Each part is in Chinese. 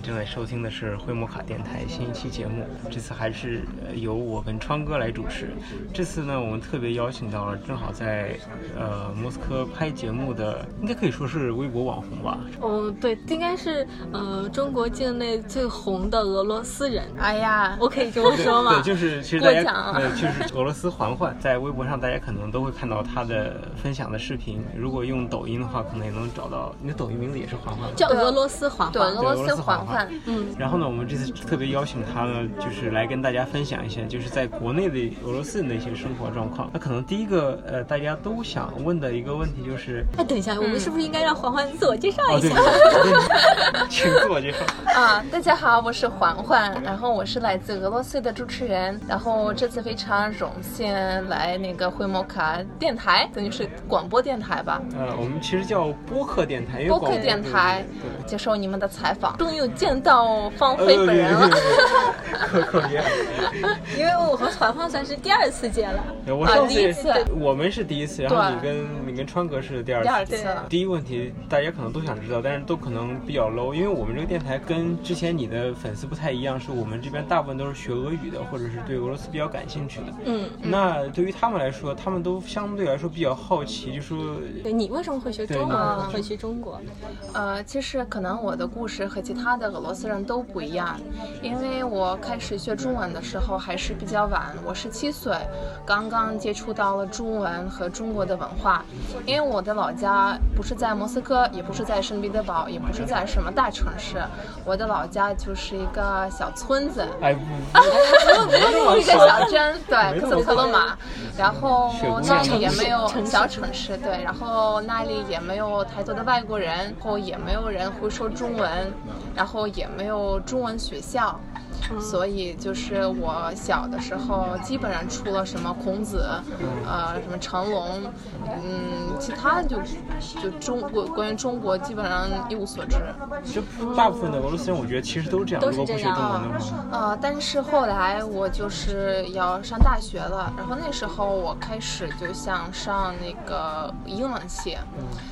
正在收听的是灰摩卡电台新一期节目。这次还是由我跟川哥来主持。这次呢，我们特别邀请到了正好在呃莫斯科拍节目的，应该可以说是微博网红吧？哦，对，应该是呃中国境内最红的俄罗斯人。哎呀，我可以这么说吗？对，就是其实大家呃就是俄罗斯环环，在微博上大家可能都会看到他的分享的视频。如果用抖音的话，可能也能找到。你的抖音名字也是环环，叫俄罗斯环环，对，俄罗斯环环。嗯。然后呢，我们这次特别邀请他呢，就是来跟大家分享一下，就是在国内的俄罗斯人的一些生活状况。那可能第一个呃，大家都想问的一个问题就是，哎，等一下，我们是不是应该让环环自我介绍一下？请自我介绍。啊，大家好，我是环环，然后我是来自俄罗斯的主持人，然后这次非常荣幸来那个灰摩卡电台，等于是广播电台吧？呃，我们其实叫播客电台，播客电台接受你们的采访，终于见到方菲本人了。可可别，因为我和环环算是第二次见了，我第一次，我们是第一次，然后你跟你跟川哥是第二次。第二次。第一个问题大家可能都想知道，但是都可能比较 low，因为我们这个电台跟之前你的粉丝不太一样，是我们这边大部分都是学俄语的，或者是对俄罗斯比较感兴趣的。嗯。那对于他们来说，他们都相对来说比较好奇，就说，对你为什么会学中文？会去中国？呃，其实可能我的故事和其他的俄罗斯人都不一样，因为我开始学中文的时候还是比较晚，我十七岁，刚刚接触到了中文和中国的文化。因为我的老家不是在莫斯科，也不是在圣彼得堡，也不是在什么大城市，我的老家就是一个小村子，哎，一个小镇，对，克特罗马，然后那里也没有小城市，对，然后那里也没有太多的外国人，然后也没有人会说中文，然后也没有中文学校。所以就是我小的时候，基本上除了什么孔子，呃，什么成龙，嗯，其他就就中国关于中国基本上一无所知。就大部分的俄罗斯人，我觉得其实都是这样，都是这样。呃，但是后来我就是要上大学了，然后那时候我开始就想上那个英文系，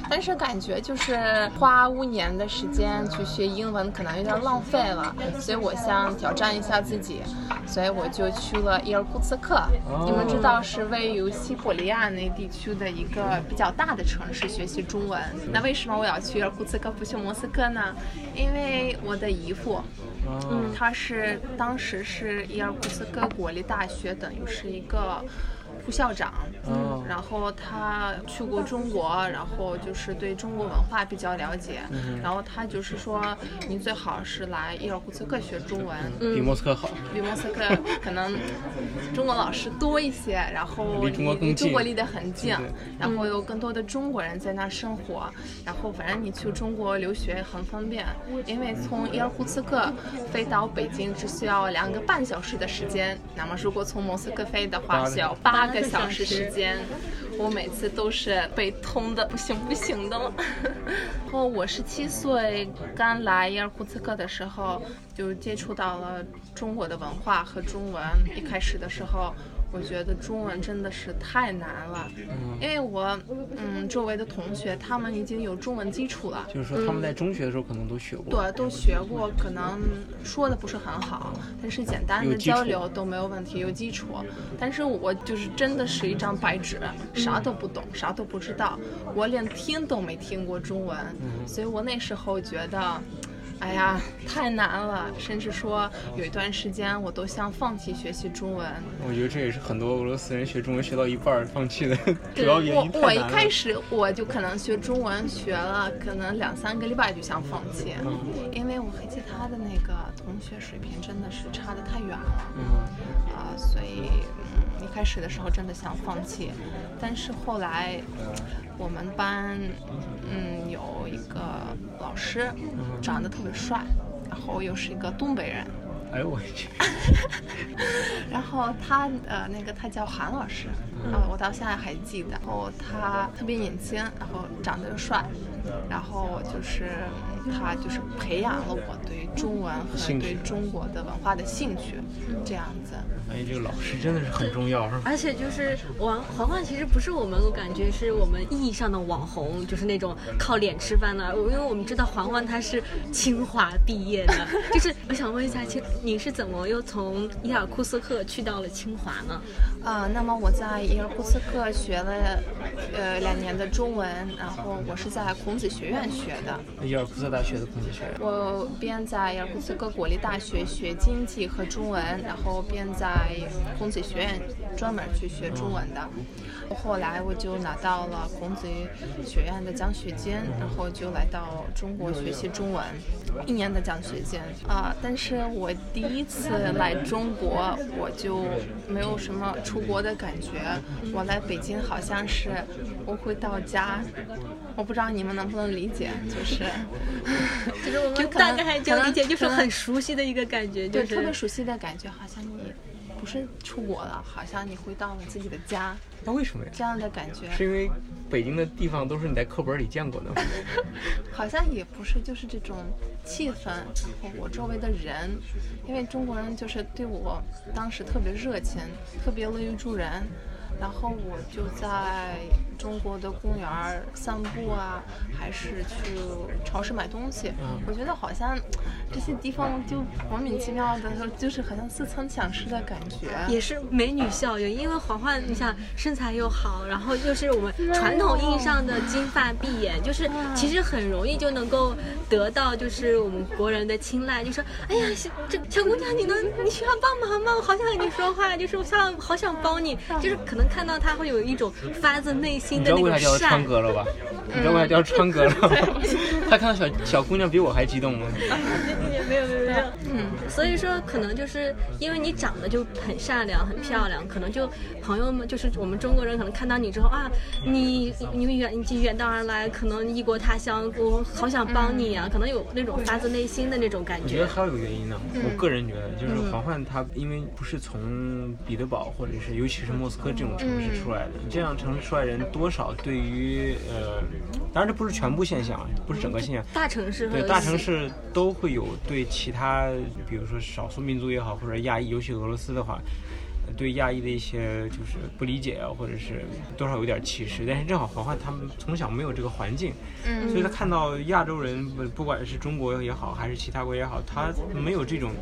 但是感觉就是花五年的时间去学英文可能有点浪费了，所以我想挑。战一下自己，所以我就去了伊尔库茨克。你们知道是位于西伯利亚那地区的一个比较大的城市，学习中文。那为什么我要去伊尔库茨克不去莫斯科呢？因为我的姨父，嗯，他是当时是伊尔库茨克国立大学，等于是一个。副校长，嗯，然后他去过中国，然后就是对中国文化比较了解，然后他就是说，你最好是来伊尔库茨克学中文，比莫斯科好，比莫斯科可能中国老师多一些，然后离中国更近，中国离得很近，然后有更多的中国人在那生活，然后反正你去中国留学很方便，因为从伊尔库茨克飞到北京只需要两个半小时的时间，那么如果从莫斯科飞的话需要八个。个小时时间，我每次都是被通的不行不行的了。然后我十七岁刚来伊尔库茨克的时候，就接触到了中国的文化和中文。一开始的时候。我觉得中文真的是太难了，因为我，嗯，周围的同学他们已经有中文基础了，就是说他们在中学的时候可能都学过，对，都学过，可能说的不是很好，但是简单的交流都没有问题，有基础。但是我就是真的是一张白纸，啥都不懂，啥都不知道，我连听都没听过中文，所以我那时候觉得。哎呀，太难了，甚至说有一段时间我都想放弃学习中文。我觉得这也是很多俄罗斯人学中文学到一半放弃的 主要原因。我我一开始我就可能学中文学了可能两三个礼拜就想放弃，因为我和其他的那个同学水平真的是差的太远了。嗯。啊，所以嗯，一开始的时候真的想放弃，但是后来。我们班，嗯，老师，长得特别帅，然后又是一个东北人。哎呦我去！然后他呃，那个他叫韩老师，啊，我到现在还记得。然后他特别年轻，然后长得又帅，然后就是他就是培养了我对中文和对中国的文化的兴趣，这样子。哎，这个老师真的是很重要，是吧？而且就是王环环，其实不是我们，我感觉是我们意义上的网红，就是那种靠脸吃饭的。因为我们知道环环他是清华毕业的，就是我想问一下，其实你是怎么又从伊尔库斯克去到了清华呢？啊、那么我在伊尔库斯克学了呃两年的中文，然后我是在孔子学院学的。伊尔库斯大学的孔子学院。我边在伊尔库斯克国立大学学经济和中文，然后边在孔子学院专门去学中文的。后来我就拿到了孔子学院的奖学金，然后就来到中国学习中文，一年的奖学金啊、但是我第一次来中国，我就没有什么出国的感觉。我来北京好像是我回到家，我不知道你们能不能理解，就是。就是我们大概这样理解，就是很熟悉的一个感觉，就对，是特别熟悉的感觉，好像你不是出国了，好像你回到了自己的家，那为什么呀？这样的感觉。是因为北京的地方都是你在课本里见过的吗？好像也不是，就是这种气氛，然后我周围的人，因为中国人就是对我当时特别热情，特别乐于助人，然后我就在中国的公园儿散步啊，还是去超市买东西，我觉得好像这些地方就莫名其妙的，就是好像似曾相识的感觉。也是美女效应，因为黄焕，你想身材又好，然后又是我们传统意义上的金发碧眼，就是其实很容易就能够得到就是我们国人的青睐，就说哎呀，小这小姑娘，你能你需要帮忙吗？我好想跟你说话，就是我想好想帮你，就是可能看到他会有一种发自内心的那种知道为啥叫川。哥了吧？你知道为啥叫川哥了吗？他看到小小姑娘比我还激动吗？没有没有嗯，所以说可能就是因为你长得就很善良、很漂亮，可能就朋友们就是我们中国人可能看到你之后啊，你你们远你远道而来，可能异国他乡，我好想帮你啊，可能有那种发自内心的那种感觉。我觉得还有一个原因呢，我个人觉得就是黄焕他因为不是从彼得堡或者是尤其是莫斯科这种城市出来的，这样城市出来人多少对于呃，当然这不是全部现象，不是整个现象，大城市和对大城市都会有对其他，他比如说少数民族也好，或者亚裔，尤其俄罗斯的话，对亚裔的一些就是不理解啊，或者是多少有点歧视。但是正好环环他们从小没有这个环境，嗯所以他看到亚洲人，不不管是中国也好，还是其他国家也好，他没有这种，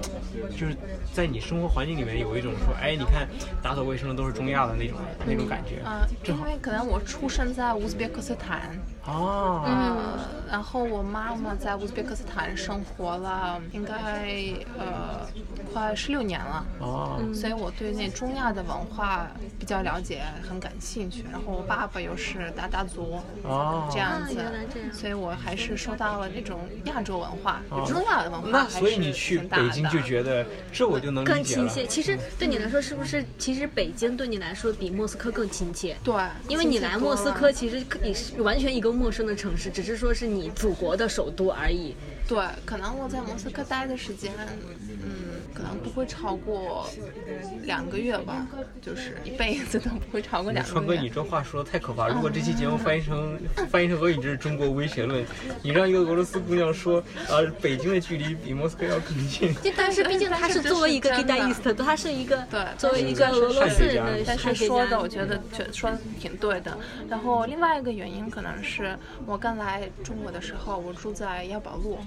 就是在你生活环境里面有一种说，哎，你看打扫卫生的都是中亚的那种那种感觉。嗯，因为可能我出生在乌兹别克斯坦，哦，嗯，然后我妈妈在乌兹别克斯坦生活了，应该呃快十六年了。哦，所以我对那中亚的文化比较了解，很感兴趣。然后我爸爸又是达达族，哦，啊这样子，所以我还是受到了那种亚洲文化，哦中亚的文化那还是所以你去北京的就觉得这我就能理解了。更亲切。其实对你来说，是不是其实北京对你来说比莫斯科更亲切？对，因为你来莫斯科其实也是完全一个陌生的城市，只是说是你祖国的首都而已。对，可能我在莫斯科待的时间，嗯，可能不会超过两个月吧，就是一辈子都不会超过两个月川哥，你这话说的太可怕！如果这期节目翻译成翻译成俄语，这是中国威胁论。你让一个俄罗斯姑娘说，呃，北京的距离比莫斯科要更近，就但是毕竟他是作为一个 但是这是真 guitarist，他是一个对作为一个俄罗斯人的但是说的，我觉得觉说的挺对的。然后另外一个原因可能是我刚来中国的时候，我住在幺宝路，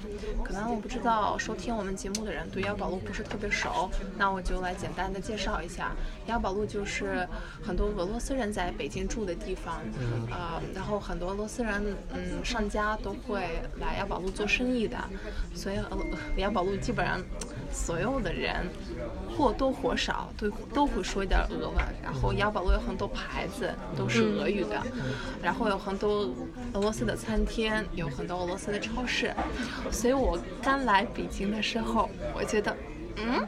可能我不知道收听我们节目的人对幺宝路不是特别熟，那我就来简单的介绍一下。雅宝路就是很多俄罗斯人在北京住的地方，呃，然后很多俄罗斯人嗯上家都会来雅宝路做生意的，所以俄幺宝路基本上所有的人或多或少都都会说一点俄文，然后雅宝路有很多牌子都是俄语的，然后有很多俄罗斯的餐厅，有很多俄罗斯的超市，所以我刚来北京的时候，我觉得嗯，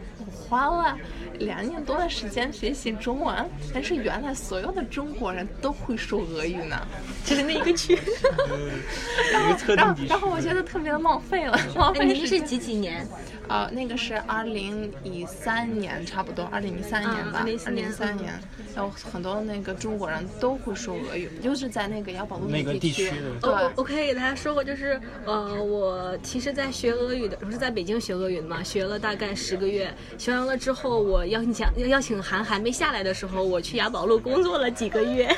花了两年多的时间学习中文，但是原来所有的中国人都会说俄语呢。就是那一个区。一个特定地区。然后然后我觉得特别的浪费了，浪哎，费。您是几几年？呃，那个是二零一三年，差不多二零一三年吧，啊二2013年三年，然后很多那个中国人都会说俄语，就是在那个雅宝路那个地地区对，我我可以给大家说过，就是呃，我其实，在学俄语的，我是在北京学俄语的嘛，学了大概十个月，学完完了之后，我邀请邀请函还没下来的时候，我去雅宝路工作了几个月。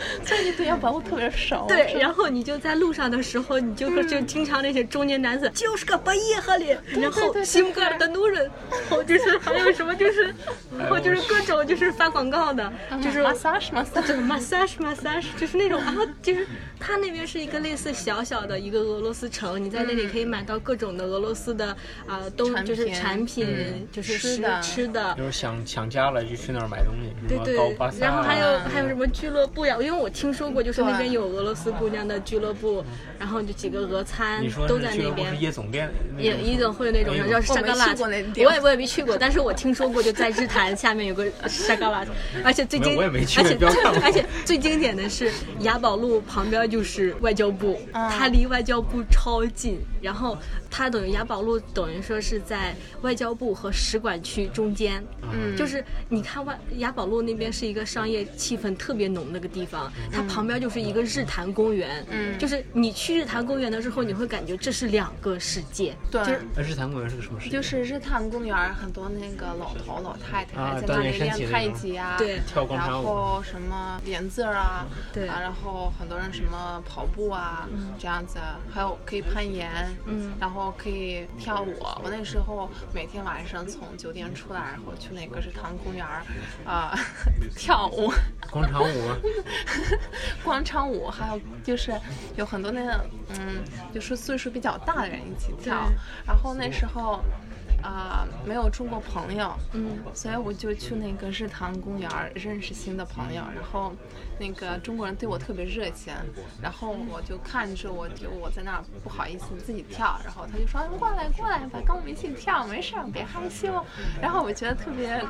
所以你对雅宝路特别少。对，然后你就在路上的时候，你就会就经常那些中年男子就是个白夜哈里，然后对西姆格尔的奴人，然后就是还有什么就是，然后就是各种就是发广告的，就是。massage massage，就是 massage massage，就是那种，然后就是他那边是一个类似小小的一个俄罗斯城，你在那里可以买到各种的俄罗斯的啊、东就是产品，嗯就是吃吃的吃的，就是想想家了就去那儿买东西，什对么高对巴，然后还有嗯还有什么俱乐部呀？因为我听说过，就是那边有俄罗斯姑娘的俱乐部，然后就几个俄餐都在那边是。夜总店，夜夜总会那种哎呦叫沙嘎拉我也我也没去过，但是我听说过，就在日坛下面有个沙嘎拉，而且最经我也没去而且 而且最经典的是雅宝路旁边就是外交部，嗯。它离外交部超近，然后它等于雅宝路等于说是在外交部和使馆区中间，嗯。就是你看外雅宝路那边是一个商业气氛特别浓的个地方，它旁边就是一个日坛公园，嗯就是你去日坛公园的时候，你会感觉这是两个世界，对就是日坛公园是个什么事？就是日坛公园很多那个老头老太太啊在那里练太极啊，对跳广场舞然后什么练字儿啊，对啊，然后很多人什么跑步啊，这样子，还有可以攀岩，嗯然后可以跳舞。我那时候每天晚上从酒店出来，然后去那个日坛公园儿啊、跳舞。广场舞？广场舞，还有就是有很多那个嗯，就是岁数比较大的人一起跳。然后那时候啊、没有中国朋友，嗯，所以我就去那个日坛公园认识新的朋友。然后那个中国人对我特别热情，然后我就看着我就我在那儿不好意思自己跳，然后他就说过来过来吧，跟我们一起跳，没事儿，别害羞。然后我觉得特别，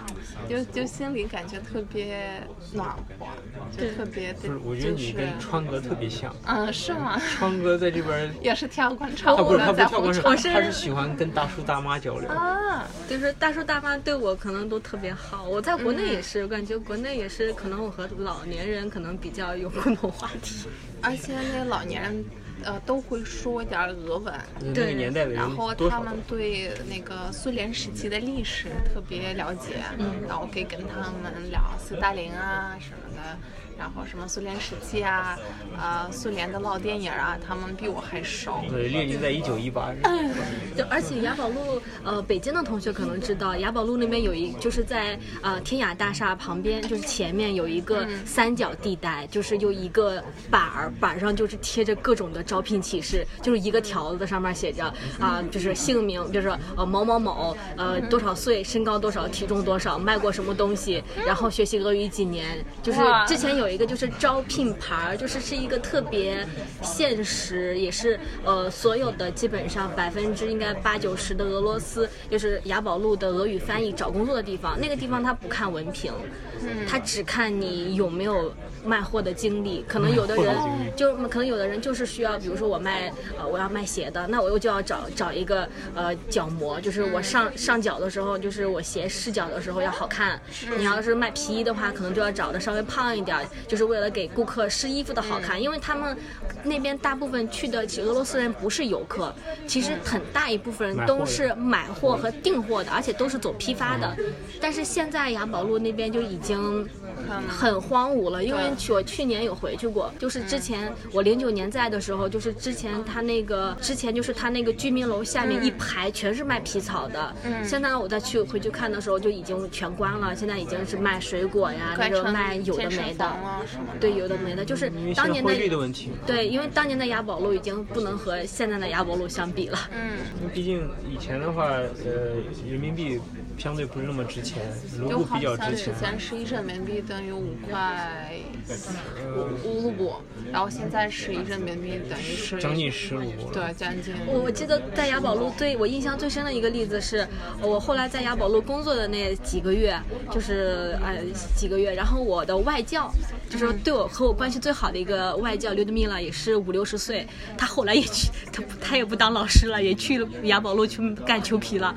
就 就心里感觉特别暖和，就特别的，不是，我觉得就是你跟川哥特别像。嗯，是吗？川哥在这边，也是跳广场舞的，在广场，红场是他是喜欢跟大叔大妈交流。啊，就是大叔大妈对我可能都特别好，我在国内也是，我感觉国内也是，可能我和老年人可能比较有共同话题。而且那老年人。呃，都会说一点儿俄文，那对个年代的然后他们对那个苏联时期的历史特别了解，嗯然后可以跟他们聊斯大林啊什么的，然后什么苏联时期啊，呃，苏联的老电影啊，他们比我还熟。对，列宁在一九一八日，就而且雅宝路，呃，北京的同学可能知道，雅宝路那边有一，就是在呃天雅大厦旁边，就是前面有一个三角地带，就是有一个板儿，板上就是贴着各种的招聘启事，就是一个条子上面写着啊、就是姓名，比如说呃某某某，呃多少岁，身高多少，体重多少，卖过什么东西，然后学习俄语几年，就是之前有一个就是招聘牌儿，就是是一个特别现实，也是呃所有的基本上百分之应该八九十的俄罗斯，就是雅宝路的俄语翻译找工作的地方，那个地方他不看文凭，他只看你有没有卖货的经历。可能有的人就可能有的人就是需要，比如说我卖呃我要卖鞋的，那我又就要找找一个呃脚模，就是我上上脚的时候，就是我鞋试脚的时候要好看。你要是卖皮衣的话，可能就要找的稍微胖一点儿，就是为了给顾客试衣服的好看，因为他们那边大部分去的俄罗斯人不是游客，其实很大一部分人都是买货和订货的，而且都是走批发的。但是现在雅宝路那边就已经很荒芜了，因为去我去年有回去过，就是之前我零九年在的时候，就是之前他那个之前就是他那个居民楼下面一排全是卖皮草的，现在我再去回去看的时候就已经全关了，现在已经是卖水果呀，那个卖有的没的。房。对，有的没的，就是因为现当年的汇率的问题。对，因为当年的雅宝路已经不能和现在的雅宝路相比了。嗯，因为毕竟以前的话，呃，人民币相对不是那么值钱，卢就布比较好像之值钱。前是一人民币等于五块五五卢布，然后现在是一人民币等于是将近十五。对，将近。我我记得在雅宝路最我印象最深的一个例子是，我后来在雅宝路工作的那几个月，就是呃几个月，然后我的外教，就是对我和我关系最好的一个外教刘德密了，也是五六十岁，他后来也去，他他也不当老师了，也去雅宝路去干裘皮了，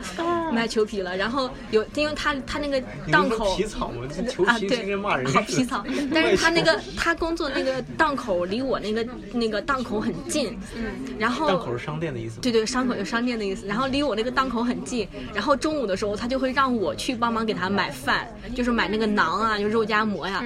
卖裘皮了。然后有，因为他他那个档口皮草嘛，这裘啊，皮对跟骂人，好皮草。但是他那个他工作那个档口离我那个那个档口很近，嗯，然后档口是商店的意思吗？对对，商口就商店的意思。然后离我那个档口很近，然后中午的时候他就会让我去帮忙给他买饭，就是买那个馕啊，就肉夹馍呀。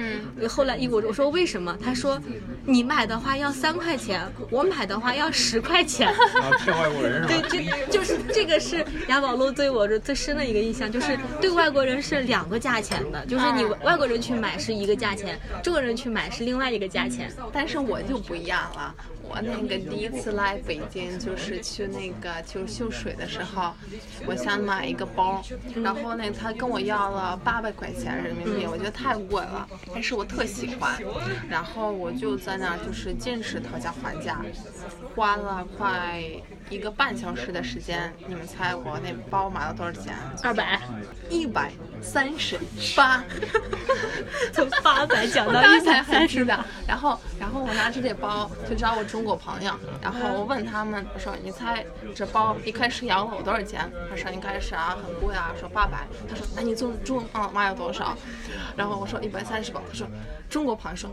后来一我我说为什么？他说你买的话要三块钱，我买的话要十块钱。啊，骗外国人是 对，吧？这就是这个是雅宝路对我的最深的一个印象，就是对外国人是两个价钱的，就是你外国人去买是一个价钱，中国人去买是另外一个价钱。但是我就不一样了，我那个第一次来北京，就是去那个就是秀水的时候，我想买一个包，然后呢，他跟我要了八百块钱人民币，我觉得太贵了，但是我特喜欢，然后我就在那儿就是坚持讨价还价，花了快一个半小时的时间，你们猜我那包买了多少钱？二百，一百三十八。从八百讲到一百才三十八，然后然后我拿着这包就知道我中国朋友，然后我问他们，我说你猜这包一开始要了我多少钱？他说一开始啊很贵啊，说八百。他说那你中中啊妈要多少？然后我说一百三十吧。他说中国朋友说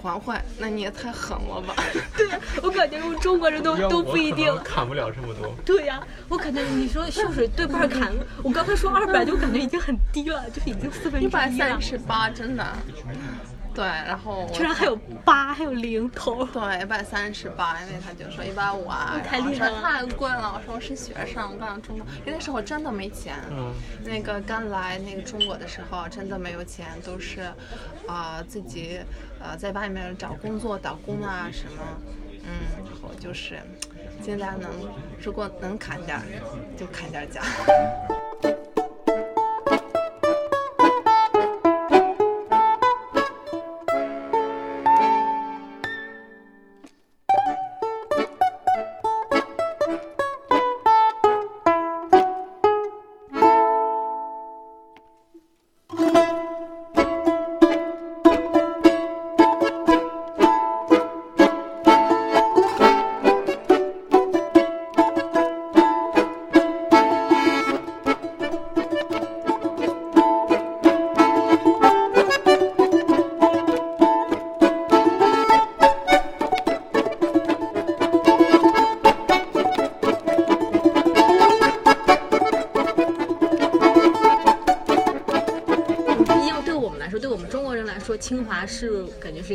还还，那你也太狠了吧。对呀，我感觉我们中国人都都不一定。砍不了这么多。对呀、我感觉你说秀水对半砍，我刚才说二百就感觉已经很低了，就是已经四分之一百一百三。十八，真的。对，然后我居然还有八，还有零头。对，一百三十八，因为他就说一百五啊，太厉害了太贵了。我说我是学生，我刚刚中国，因为那时候我真的没钱。嗯，那个刚来那个中国的时候，真的没有钱，都是，啊、自己呃在外面找工作打工啊什么，嗯，然后就是尽量能，如果能砍点儿就砍点儿价。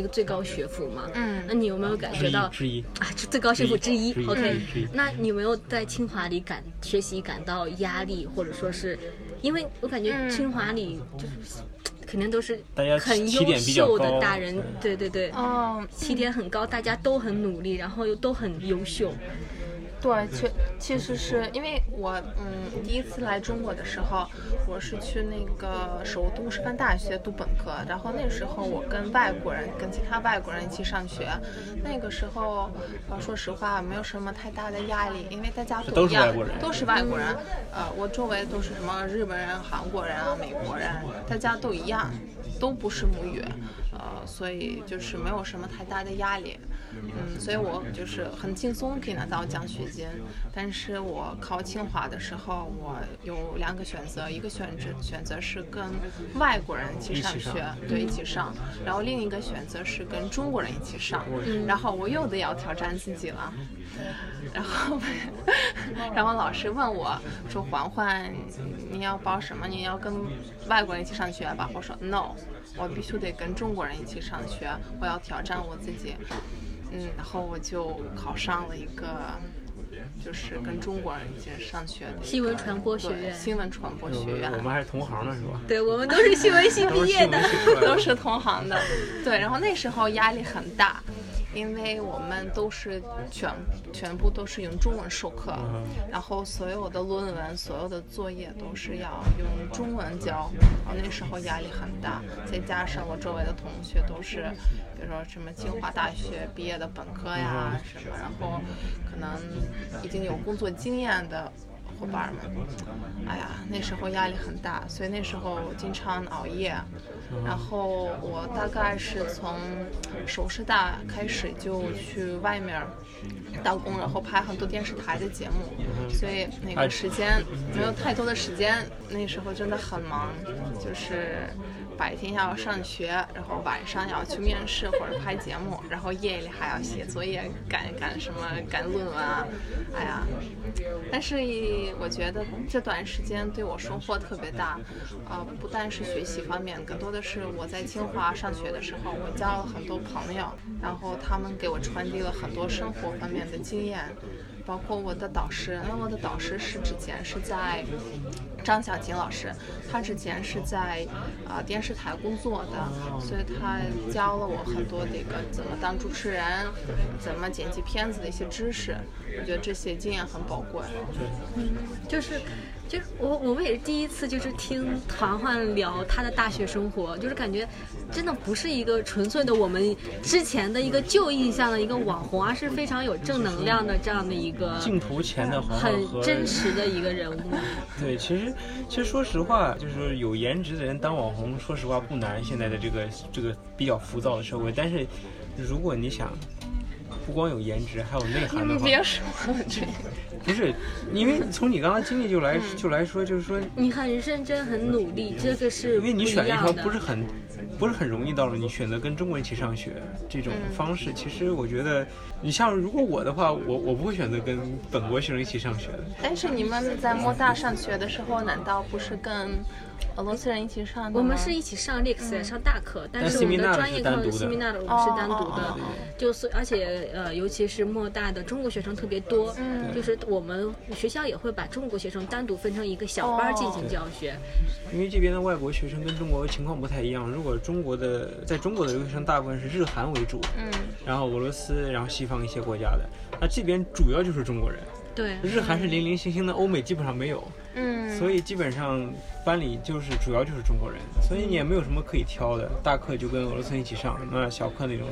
是感觉是一个最高学府嘛。嗯那你有没有感觉到之一之一啊？这最高学府之一之一 OK 之一之一那你有没有在清华里感学习感到压力，或者说是，因为我感觉嗯清华里就是。肯定都是很优秀的大人，对对对，哦，起点很高，大家都很努力，然后又都很优秀。对，确其实是因为我嗯第一次来中国的时候，我是去那个首都师范大学读本科，然后那时候我跟外国人跟其他外国人一起上学，那个时候呃说实话没有什么太大的压力，因为大家都一样是外国人都是外国人，呃我周围都是什么日本人、韩国人啊、美国人，大家都一样，都不是母语，呃所以就是没有什么太大的压力。嗯，所以我就是很轻松可以拿到奖学金，但是我考清华的时候，我有两个选择，一个选择选择是跟外国人一起上一起上学，对，一起上，然后另一个选择是跟中国人一起上，然后我又得要挑战自己了，然后，然后老师问我说：“环环，你要报什么？你要跟外国人一起上学吧？”我说：“No，我必须得跟中国人一起上学，我要挑战我自己。”嗯，然后我就考上了一个，就是跟中国人一起上学的新闻传播学院新闻传播学院。我们还是同行呢，是吧？对我们都是新闻系毕业的 都是同行的，对，然后那时候压力很大，因为我们都是全全部都是用中文授课，嗯然后所有的论文、所有的作业都是要用中文交，然后那时候压力很大，再加上我周围的同学都是，比如说什么清华大学毕业的本科呀什么，然后可能已经有工作经验的。伙伴们，哎呀，那时候压力很大，所以那时候经常熬夜。然后我大概是从首师大开始就去外面打工，然后拍很多电视台的节目，所以那个时间没有太多的时间。那时候真的很忙，就是白天要上学，然后晚上要去面试或者拍节目，然后夜里还要写作业、赶赶什么赶论文啊，哎呀。但是我觉得这段时间对我收获特别大，呃，不但是学习方面，更多的是我在清华上学的时候，我交了很多朋友，然后他们给我传递了很多生活方面的经验，包括我的导师，那我的导师是之前是在张小琴老师，他之前是在啊、电视台工作的，所以他教了我很多这个怎么当主持人，怎么剪辑片子的一些知识，我觉得这些经验很宝贵。就是，就是我我们也是第一次就是听团团聊他的大学生活，就是感觉真的不是一个纯粹的我们之前的一个旧印象的一个网红，而是非常有正能量的这样的一个镜头前的黄很和真实的一个人物。对，其实其实说实话，就是有颜值的人当网红，说实话不难。现在的这个这个比较浮躁的社会，但是如果你想不光有颜值，还有内涵的话，别说这个，不是，因为从你刚刚经历就来就来说，就是说，你很认真，很努力，这个是因为你选了一条不是很不是很容易道路，你选择跟中国人一起上学这种方式，其实我觉得，你像如果我的话，我我不会选择跟本国学生一起上学的。但是你们在莫大上学的时候，难道不是跟俄罗斯人一起上的吗？我们是一起上 Lex 上大课，但但是我们的专业课是单独的我们是单独的就是而且呃，尤其是莫大的中国学生特别多，嗯就是我们学校也会把中国学生单独分成一个小班儿进行教学。因为这边的外国学生跟中国情况不太一样。如果中国的在中国的留学生大部分是日韩为主，嗯，然后俄罗斯，然后西方一些国家的，那这边主要就是中国人。对，日韩是零零星星的，欧美基本上没有，嗯，所以基本上班里就是主要就是中国人，所以你也没有什么可以挑的。大课就跟俄罗斯一起上，那小课那种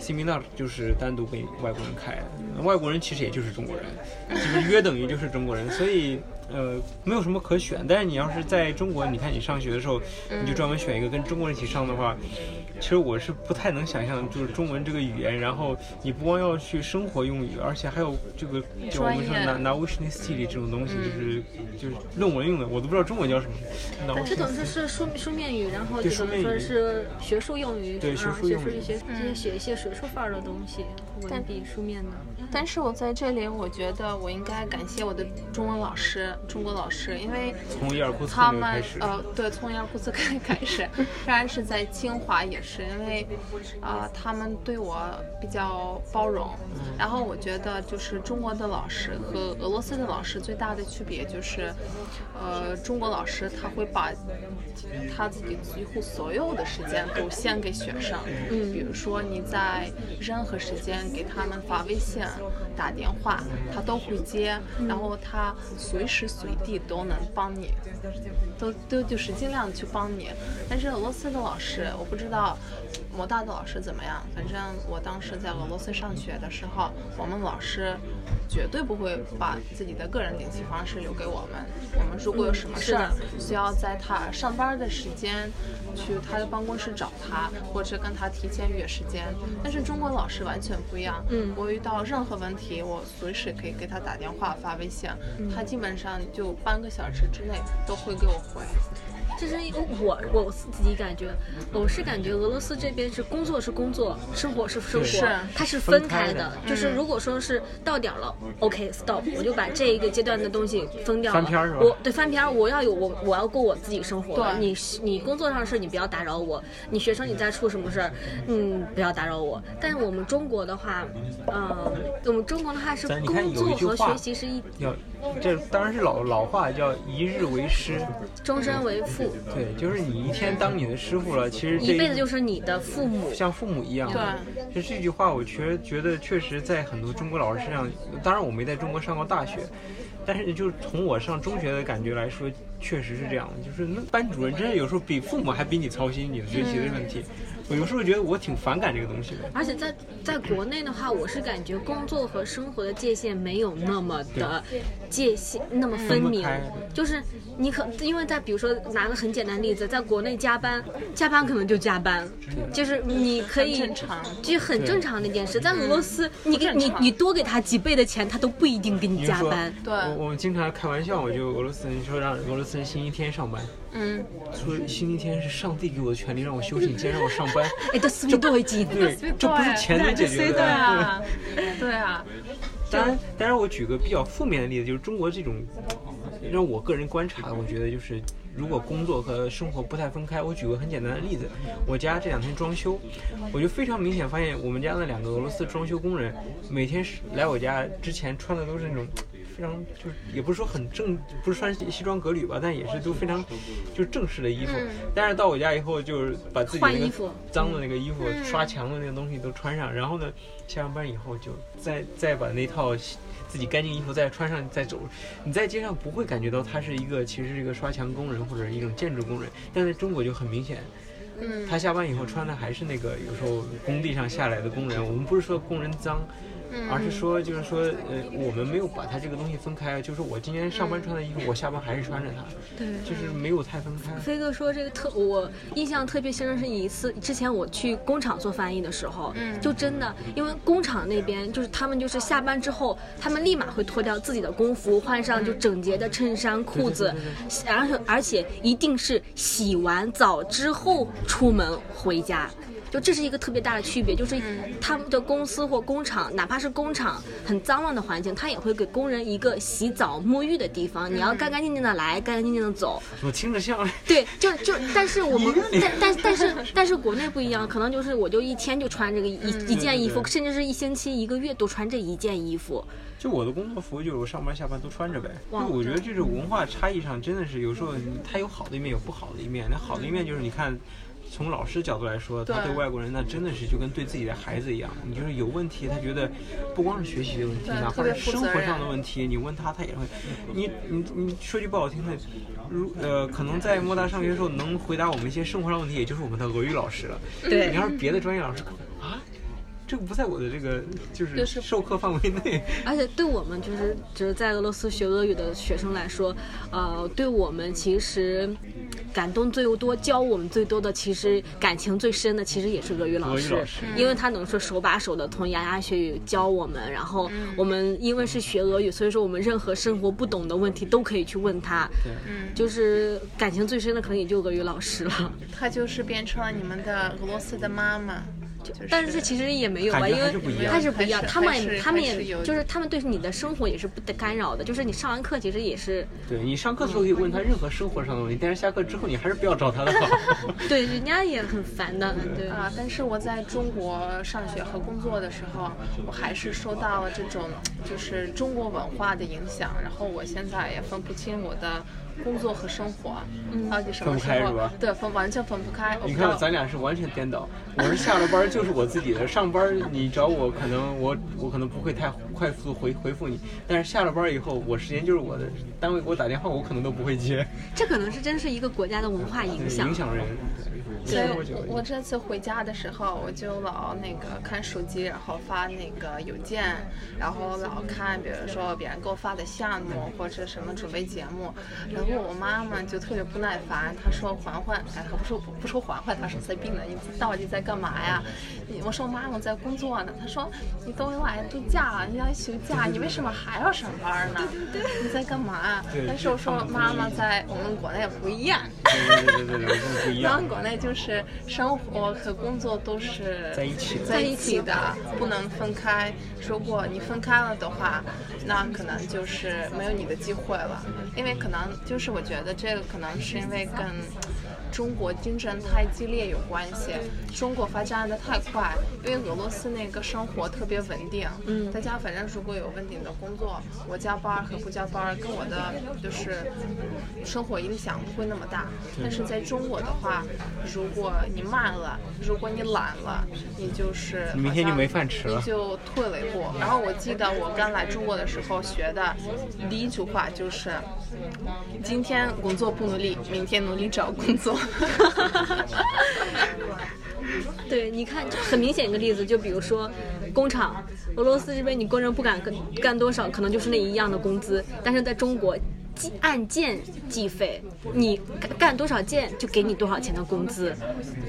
seminar 就是单独给外国人开的。外国人其实也就是中国人，就是约等于就是中国人，所以呃没有什么可选。但是你要是在中国，你看你上学的时候，你就专门选一个跟中国人一起上的话，其实我是不太能想象，就是中文这个语言，然后你不光要去生活用语，而且还有这个就我们说拿拿 w i s h n e s t 这种东西，就是就是论文用的，我都不知道中文叫什么。但这种是是书书面语，然后对这种说是学术用语，对啊学术用语写一些学术范儿的东西，文但笔书面的。但是我在这里，我觉得我应该感谢我的中文老师、中国老师，因为从伊尔库茨他们克开始，呃，对，从伊尔库茨克开始，当然是在清华也是，因为呃，他们对我比较包容。然后我觉得就是中国的老师和俄罗斯的老师最大的区别就是，呃，中国老师他会把他自己几乎所有的时间都献给学生，嗯，比如说你在任何时间给他们发微信、打电话，他都会接，然后他随时随地都能帮你，都都就是尽量去帮你。但是俄罗斯的老师，我不知道莫大的老师怎么样，反正我当时在俄罗斯上学的时候，我们老师绝对不会把自己的个人联系方式留给我们。我们如果有什么事儿需要在他上班的时间去他的办公室找他，或者跟他提前约时间。但是中国老师完全不一样，嗯我遇到任何问题，我随时可以给他打电话、发微信，他基本上就半个小时之内都会给我回。就是我我自己感觉，我是感觉俄罗斯这边是工作是工作，生活是生活，是它是分开分开的的。就是如果说是到点儿了，OK stop，我就把这一个阶段的东西分掉了。翻篇是吧我对翻篇儿，我要有我我要过我自己生活。对你你工作上的事你不要打扰我，你学生你在出什么事儿，嗯，不要打扰我。但是我们中国的话，嗯、我们中国的话是工作和学习是一要，这当然是老老话，叫一日为师。终身为父，对，就是你一天当你的师傅了，其实这一辈子就是你的父母。像父母一样。对，就这句话，我觉觉得确实在很多中国老师身上，当然我没在中国上过大学，但是就从我上中学的感觉来说，确实是这样。就是那班主任真的有时候比父母还比你操心你的学习的问题。我有时候觉得我挺反感这个东西的。而且在在国内的话，我是感觉工作和生活的界限没有那么的界限那么分明就是你可因为在比如说拿个很简单的例子，在国内加班，加班可能就加班，就是你可以很正常就很正常的一件事。在俄罗斯，你给你你多给他几倍的钱，他都不一定给你加班。对我我们经常开玩笑，我就俄罗斯人说让俄罗斯人星期天上班，嗯，说星期天是上帝给我的权利让我休息，你竟然让我上班，哎，这是不是多一斤？对，这不是钱能解决的。对啊，对啊，当然，当然，我举个比较负面的例子，就是中国这种，让我个人观察，我觉得就是如果工作和生活不太分开。我举个很简单的例子，我家这两天装修，我就非常明显发现，我们家那两个俄罗斯装修工人，每天是来我家之前穿的都是那种。非常就是也不是说很正，不是穿西西装革履吧，但也是都非常就正式的衣服。但是到我家以后，就是把自己那个脏的那个衣服、刷墙的那个东西都穿上，然后呢，下完班以后就再再把那套自己干净衣服再穿上再走。你在街上不会感觉到他是一个其实是一个刷墙工人或者一种建筑工人，但在中国就很明显。嗯，他下班以后穿的还是那个有时候工地上下来的工人。我们不是说工人脏，而是说就是说呃，我们没有把它这个东西分开。就是我今天上班穿的衣服，我下班还是穿着它，对就是没有太分开。飞哥说这个特，我印象特别深的是一次，之前我去工厂做翻译的时候，嗯就真的，因为工厂那边就是他们就是下班之后，他们立马会脱掉自己的工服，换上就整洁的衬衫、裤子，然后而且一定是洗完澡之后出门回家。就这是一个特别大的区别，就是他们的公司或工厂，哪怕是工厂很脏乱的环境，他也会给工人一个洗澡沐浴的地方，你要干干净净的来，干干净净的走。我听着像对，就就，但是我们，但但但是但是国内不一样，可能就是我就一天就穿这个一一件衣服，甚至是一星期、一个月都穿这一件衣服。就我的工作服，就是我上班下班都穿着呗。就我觉得这种文化差异上，真的是有时候它有好的一面，有不好的一面。那好的一面就是你看，从老师角度来说，他对对外国人那真的是就跟对自己的孩子一样。你就是有问题，他觉得不光是学习的问题，对哪怕是生活上的问题，你问他，他也会。你你你说句不好听的，如呃，可能在莫大上学的时候能回答我们一些生活上问题，也就是我们的俄语老师了。对你要是别的专业老师，可能啊。这个不在我的这个就是就是授课范围内，而且对我们就是就是在俄罗斯学俄语的学生来说，呃，对我们其实感动最多、教我们最多的，其实感情最深的，其实也是俄语老师，老师。因为他能说手把手的从牙牙学语教我们，然后我们因为是学俄语，所以说我们任何生活不懂的问题都可以去问他，对就是感情最深的可能也就俄语老师了。他就是变成了你们的俄罗斯的妈妈，就是但是其实也没有吧，因为还是不一样它是不一样，他们他们也就是他们对你的生活也是不得干扰的，就是你上完课其实也是对你上课的时候可以问他任何生活上的问题，但是下课之后你还是不要找他的好。对，人家也很烦的，对。啊，但是我在中国上学和工作的时候，我还是受到了这种就是中国文化的影响，然后我现在也分不清我的工作和生活到底什么时候分不开是吧对分完全分不开。你看咱俩是完全颠倒，我是下了班就是我自己的，上班你找我可能我我可能不会太快速回回复你，但是下了班以后我时间就是我的，单位给我打电话我可能都不会接，这可能是真是一个国家的文化影响。影响人。所以我我这次回家的时候，我就老那个看手机，然后发那个邮件，然后老看，比如说别人给我发的项目或者什么准备节目，然后我妈妈就特别不耐烦，她说环环，哎，她不说不不说环环，她说在病了，你到底在干嘛呀？你我说妈妈在工作呢，她说你都来度假了，你来休假，你为什么还要上班呢？对对对，你在干嘛？但是我说妈妈在我们国内不一样。对对对对对，不一 样咱们。国内就是生活和工作都是在一起的在一起的，不能分开。如果你分开了的话，那可能就是没有你的机会了。因为可能就是我觉得这个可能是因为跟中国竞争太激烈有关系。中国发展的太快，因为俄罗斯那个生活特别稳定，嗯大家反正如果有稳定的工作，我加班儿和不加班儿跟我的就是生活影响不会那么大。但是在中国的话，如果你慢了，如果你懒了，你就是你明天就没饭吃了你就退了一步。然后我记得我刚来中国的时候学的第一句话就是：今天工作不努力，明天努力找工作。对，你看，就很明显一个例子，就比如说工厂，俄罗斯这边你工人不敢干干多少，可能就是那一样的工资，但是在中国。按件计费，你干多少件就给你多少钱的工资，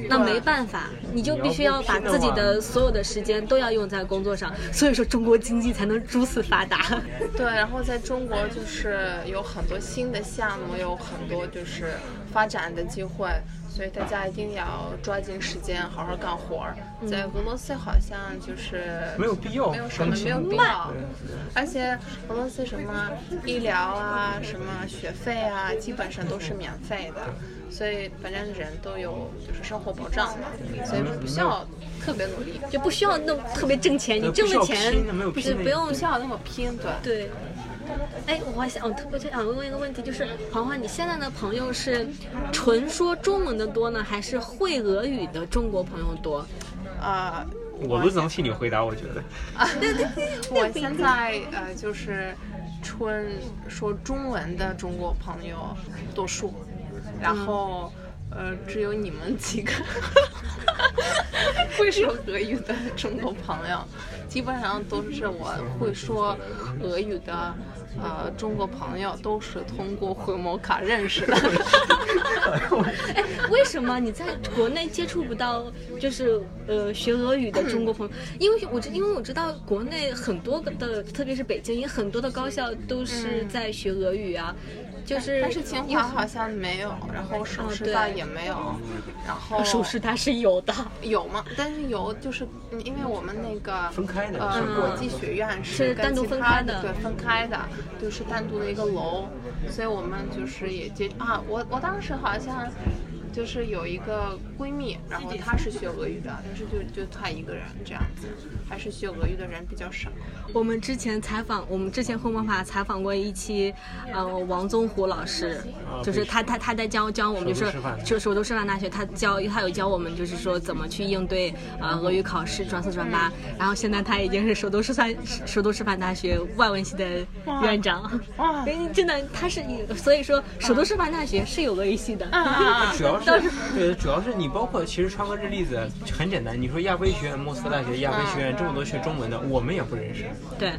那没办法，你就必须要把自己的所有的时间都要用在工作上，所以说中国经济才能如此发达。对，然后在中国就是有很多新的项目，有很多就是发展的机会，所以大家一定要抓紧时间好好干活儿。在俄罗斯好像就是没有必要没有什么没有必要对，而且俄罗斯什么医疗啊、什么学费啊，基本上都是免费的，所以反正人都有就是生活保障嘛，所以不需要特别努力。就不需要那么特别挣钱，你挣了钱是不用不需要那么拼，对。对。哎，我还想，我特别想问一个问题，就是黄黄，你现在的朋友是纯说中文的多呢，还是会俄语的中国朋友多？啊、我都能替你回答，我觉得。啊，对，对我现在呃就是纯说中文的中国朋友多数，然后呃只有你们几个 会说俄语的中国朋友，基本上都是我会说俄语的。呃，中国朋友都是通过回眸卡认识的。哎，为什么你在国内接触不到就是呃学俄语的中国朋友？因为我知，因为我知道国内很多的，特别是北京，也很多的高校都是在学俄语啊。就是，但是清华好像没有，然后首师大也没有，然后首师大是有的，有吗？但是有就是嗯因为我们那个分开的呃国际学院是单独分开的对，分开的，就是单独的一个楼，所以我们就是也接啊，我我当时好像。就是有一个闺蜜，然后她是学俄语的，但是就就她一个人这样子，还是学俄语的人比较少。我们之前采访，我们之前后魔法采访过一期，呃，王宗虎老师，就是他他他在教教我们，就是就首都师范大学，他教他有教我们，就是说怎么去应对呃俄语考试转四转八。然后现在他已经是首都师范首都师范大学外文系的院长。哇，真的他是，所以说首都师范大学是有俄语系的。主要是对，主要是你包括其实川哥这例子很简单，你说亚非学院、莫斯科大学、亚非学院这么多学中文的，我们也不认识。对。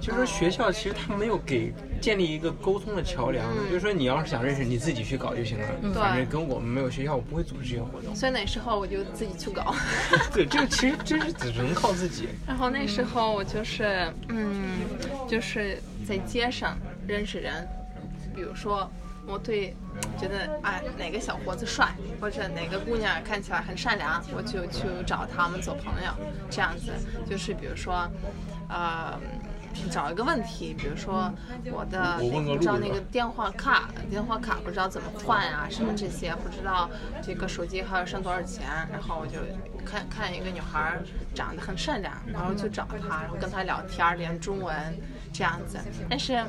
就是说学校其实他没有给建立一个沟通的桥梁，就是说你要是想认识，你自己去搞就行了。反正跟我们没有学校，我不会组织这些活动。所以那时候我就自己去搞。对，这个其实真是只能靠自己。然后那时候我就是，嗯，就是在街上认识人，比如说我对觉得哎哪个小伙子帅，或者哪个姑娘看起来很善良，我就去找他们做朋友，这样子就是比如说，呃。找一个问题，比如说我的不知道那个电话卡，电话卡不知道怎么换啊，什么这些不知道这个手机还要剩多少钱，然后我就看看一个女孩长得很善良，然后就找她，然后跟她聊天连中文这样子，但是。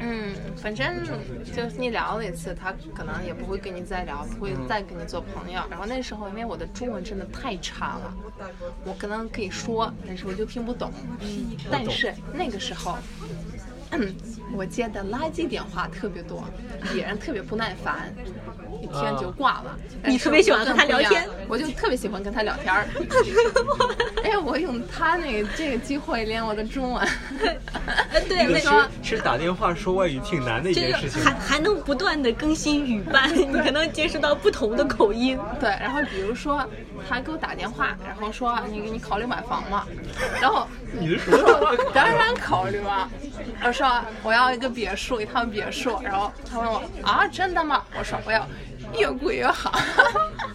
嗯，反正就是你聊了一次，他可能也不会跟你再聊，不会再跟你做朋友。然后那时候，因为我的中文真的太差了，我可能可以说，但是我就听不懂。但是那个时候，嗯，我接的垃圾电话特别多，别人特别不耐烦，一天就挂了。你特别喜欢跟他聊天，我就特别喜欢跟他聊天儿。哎，我用他那个这个机会练我的中文。对，比如说，其实打电话说外语挺难的一件事情，还还能不断的更新语伴，你可能接触到不同的口音。对，然后比如说他给我打电话，然后说你你考虑买房吗？然后你是说我当然考虑了。我说我要一个别墅，一套别墅。然后他问我啊，真的吗？我说我要越贵越好。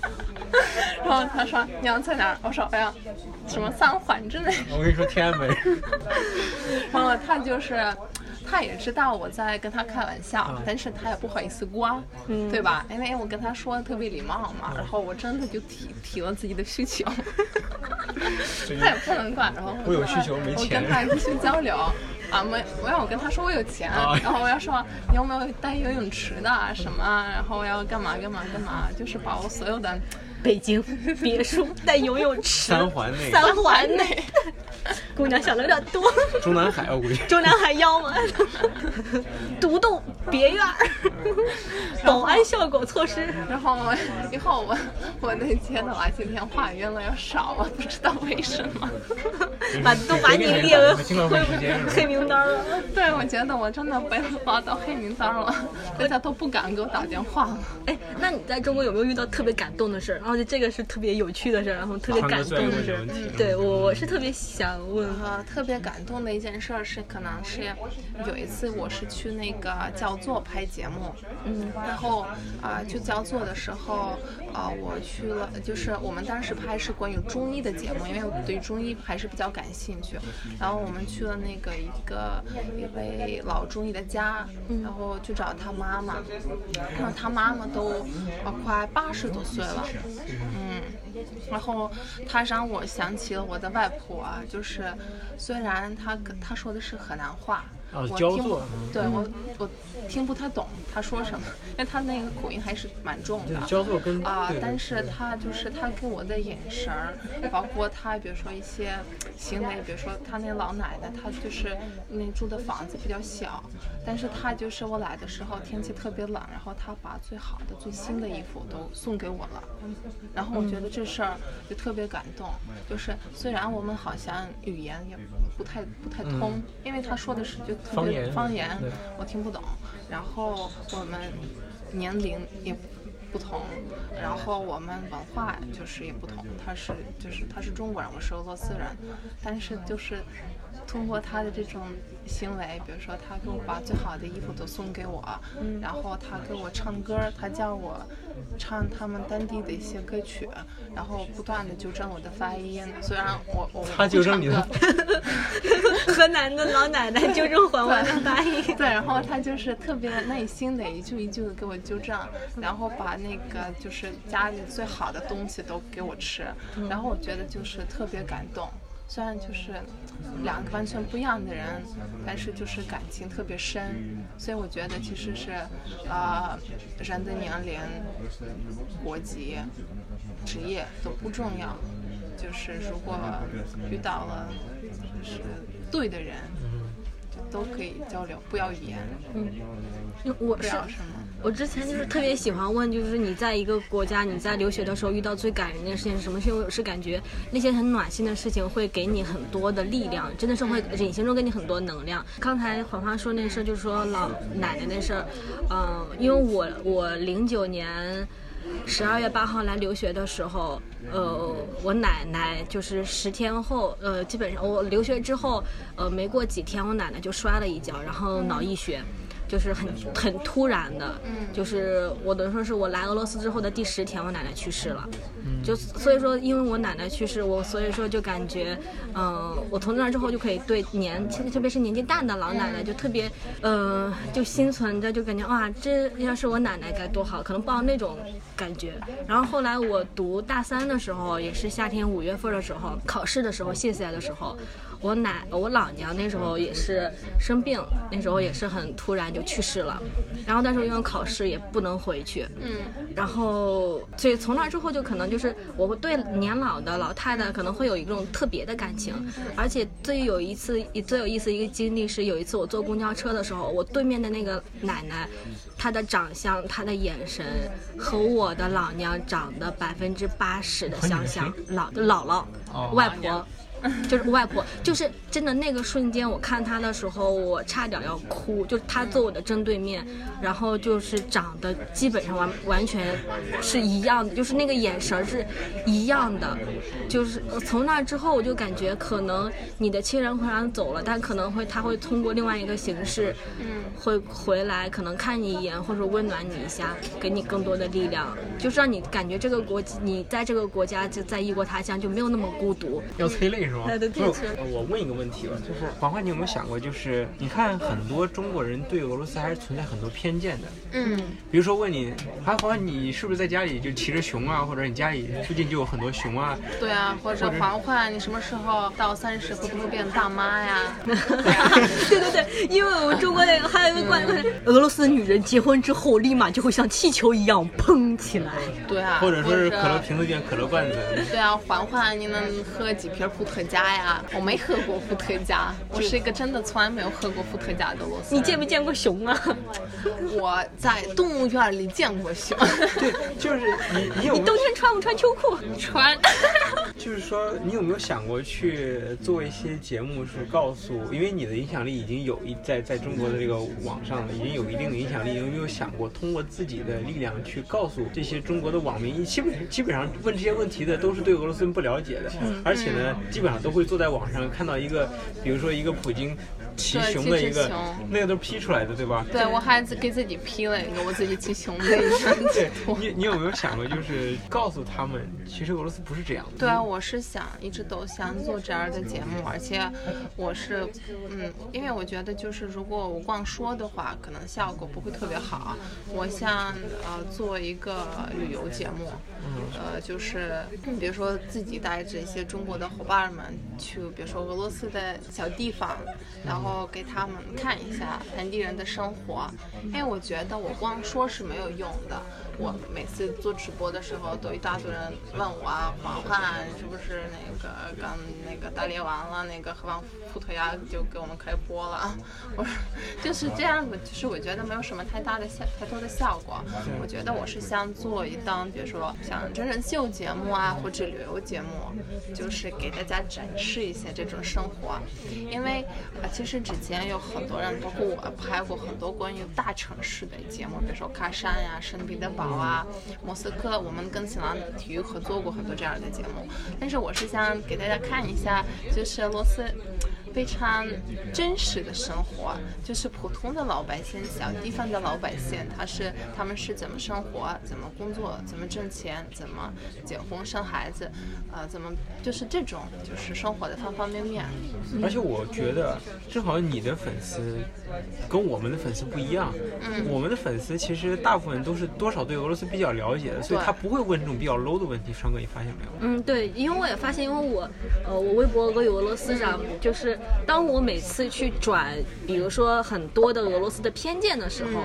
然后他说你要在哪儿？我说我要什么三环之内。我跟你说天安门。然后他就是。他他也知道我在跟他开玩笑，但是他也不好意思刮，对吧？因为我跟他说的特别礼貌嘛，然后我真的就提提了自己的需求，他也不能管，然后我有需求没我跟他继续交流。啊，没，我要我跟他说我有钱，啊然后我要说你有没有带游泳池的啊什么啊，然后我要干嘛干嘛干嘛，就是把我所有的北京别墅带游泳池，三环内三环内，姑娘想的有点多。中南海，我估计。中南海要吗？独栋别院儿，保安效果措施。然后我以后我我那天的话，今天话原来要少，我不知道为什么。把都把你列为黑名单了。对，我觉得我真的被划到黑名单了，大家都不敢给我打电话了。哎，那你在中国有没有遇到特别感动的事儿？然后就这个是特别有趣的事儿，然后特别感动的事儿。对我我是特别想问，呃，特别感动的一件事儿是，可能是有一次我是去那个焦作拍节目，嗯，然后啊、去焦作的时候，啊、我去了，就是我们当时拍是关于中医的节目，因为我对中医还是比较感兴趣，然后我们去了那个一个一位老中医的家，然后去找他妈妈，然后他妈妈都呃快八十多岁了，嗯，然后他让我想起了我的外婆啊，就是虽然他跟他说的是河南话，哦我听不焦作，对我我听不太懂他说什么，因为他那个口音还是蛮重的。焦作跟啊、但是他就是他给我的眼神儿，包括他比如说一些行为，比如说他那老奶奶，她就是那住的房子比较小，但是他就是我来的时候天气特别冷，然后他把最好的最新的衣服都送给我了，然后我觉得这事儿就特别感动，就是虽然我们好像语言也不太不太通，因为他说的是就方言方言，我听不懂，然后我们年龄也不同，然后我们文化就是也不同。他是就是他是中国人，我是俄罗斯人，但是就是通过他的这种行为，比如说他给我把最好的衣服都送给我，然后他给我唱歌，他叫我唱他们当地的一些歌曲，然后不断的纠正我的发音。虽然我我他纠正你的不唱歌 河南的老奶奶纠正缓缓的发音。对，然后他就是特别耐心的一句一句的给我纠正，然后把那个就是家里最好的东西都给我吃，然后我觉得就是特别感动。虽然就是两个完全不一样的人，但是就是感情特别深，所以我觉得其实是，呃，人的年龄、国籍、职业都不重要，就是如果遇到了就是对的人，就都可以交流，不要语言，不我是要什么。我之前就是特别喜欢问，就是你在一个国家你在留学的时候遇到最感人的事情是什么？是因为我是感觉那些很暖心的事情会给你很多的力量，真的是会隐形中给你很多能量。刚才黄花说那事儿，就是说老奶奶那事儿，嗯、因为我我零九年。十二月八号来留学的时候，呃，我奶奶就是十天后，呃，基本上我留学之后，呃，没过几天，我奶奶就摔了一跤，然后脑溢血。就是很很突然的，就是我等于说是我来俄罗斯之后的第十天，我奶奶去世了，就所以说因为我奶奶去世，我所以说就感觉，嗯、我从那之后就可以对年轻，特别是年纪大的老奶奶就特别，呃，就心存着就感觉哇，这要是我奶奶该多好，可能抱那种感觉。然后后来我读大三的时候，也是夏天五月份的时候，考试的时候卸下来的时候。我奶我老娘那时候也是生病，那时候也是很突然就去世了，然后那时候因为考试也不能回去，嗯，然后所以从那之后就可能就是我对年老的老太太可能会有一种特别的感情，而且最有一次最有意思一个经历是有一次我坐公交车的时候，我对面的那个奶奶，她的长相、她的眼神和我的老娘长得百分之八十的相像，老姥姥、哦外婆。就是外婆，就是真的那个瞬间，我看她的时候，我差点要哭。就是她坐我的正对面，然后就是长得基本上完完全是一样的，就是那个眼神儿是一样的。就是呃从那之后，我就感觉可能你的亲人虽然走了，但可能会他会通过另外一个形式，嗯，会回来，可能看你一眼或者温暖你一下，给你更多的力量，就是让你感觉这个国你在这个国家就在异国他乡就没有那么孤独。要催泪是吧？我问一个问题吧，就是黄欢，你有没有想过，就是你看很多中国人对俄罗斯还是存在很多偏见的。嗯，比如说问你，啊，黄欢，你是不是在家里就骑着熊啊，或者你家里附近就有很多熊啊？对啊，或者或者嬛嬛，你什么时候到三十会不会变大妈呀？对对对，因为我们中国那个还有一个观念，俄罗斯的女人结婚之后立马就会像气球一样砰起来。对啊，或者说是可乐瓶子变可乐罐子？对啊，环环，你能喝几瓶伏特加呀？我没喝过伏特加，我是一个真的从来没有喝过伏特加的俄罗斯。你见没见过熊啊？我在动物园里见过熊，对，就是你，你冬天穿不穿秋裤？穿。就是说，你有没有想过去做一些节目，是告诉，因为你的影响力已经有一在在中国的这个网上已经有一定的影响力，有没有想过通过自己的力量去告诉这些中国的网民，基本基本上问这些问题的都是对俄罗斯人不了解的，而且呢，基本上都会坐在网上看到一个，比如说一个普京骑对熊的一个那个都是 P 出来的，对吧？对，我还自给自己 P 了一个我自己骑熊的一张对截图。你，你有没有想过，就是告诉他们，其实俄罗斯不是这样的？对啊，我是想一直都想做这样的节目，而且我是，嗯，因为我觉得就是如果我光说的话，可能效果不会特别好。我想呃做一个旅游节目，呃，就是比如说自己带着一些中国的伙伴们去，比如说俄罗斯的小地方，然后后给他们看一下本地人的生活，因为我觉得我光说是没有用的。我每次做直播的时候，都一大堆人问我啊，嬛嬛是不是那个刚那个打猎完了，那个喝完伏特加就给我们开播了？我说就是这样子，就是我觉得没有什么太大的效太多的效果。我觉得我是想做一档，比如说像真人秀节目啊，或者旅游节目，就是给大家展示一些这种生活。因为啊，其实之前有很多人，包括我拍过很多关于大城市的节目，比如说喀山呀、圣彼得堡好啊、莫斯科，我们跟新浪体育合作过很多这样的节目。但是我是想给大家看一下，就是罗斯。非常真实的生活，就是普通的老百姓、小地方的老百姓，他是他们是怎么生活、怎么工作、怎么挣钱、怎么结婚生孩子，呃，怎么就是这种就是生活的方方面面。而且我觉得，正好你的粉丝跟我们的粉丝不一样。嗯我们的粉丝其实大部分都是多少对俄罗斯比较了解的，所以他不会问这种比较 low 的问题。双哥，你发现没有？嗯，对，因为我也发现，因为我，呃，我微博俄语俄罗斯上，就是当我每次去转，比如说很多的俄罗斯的偏见的时候。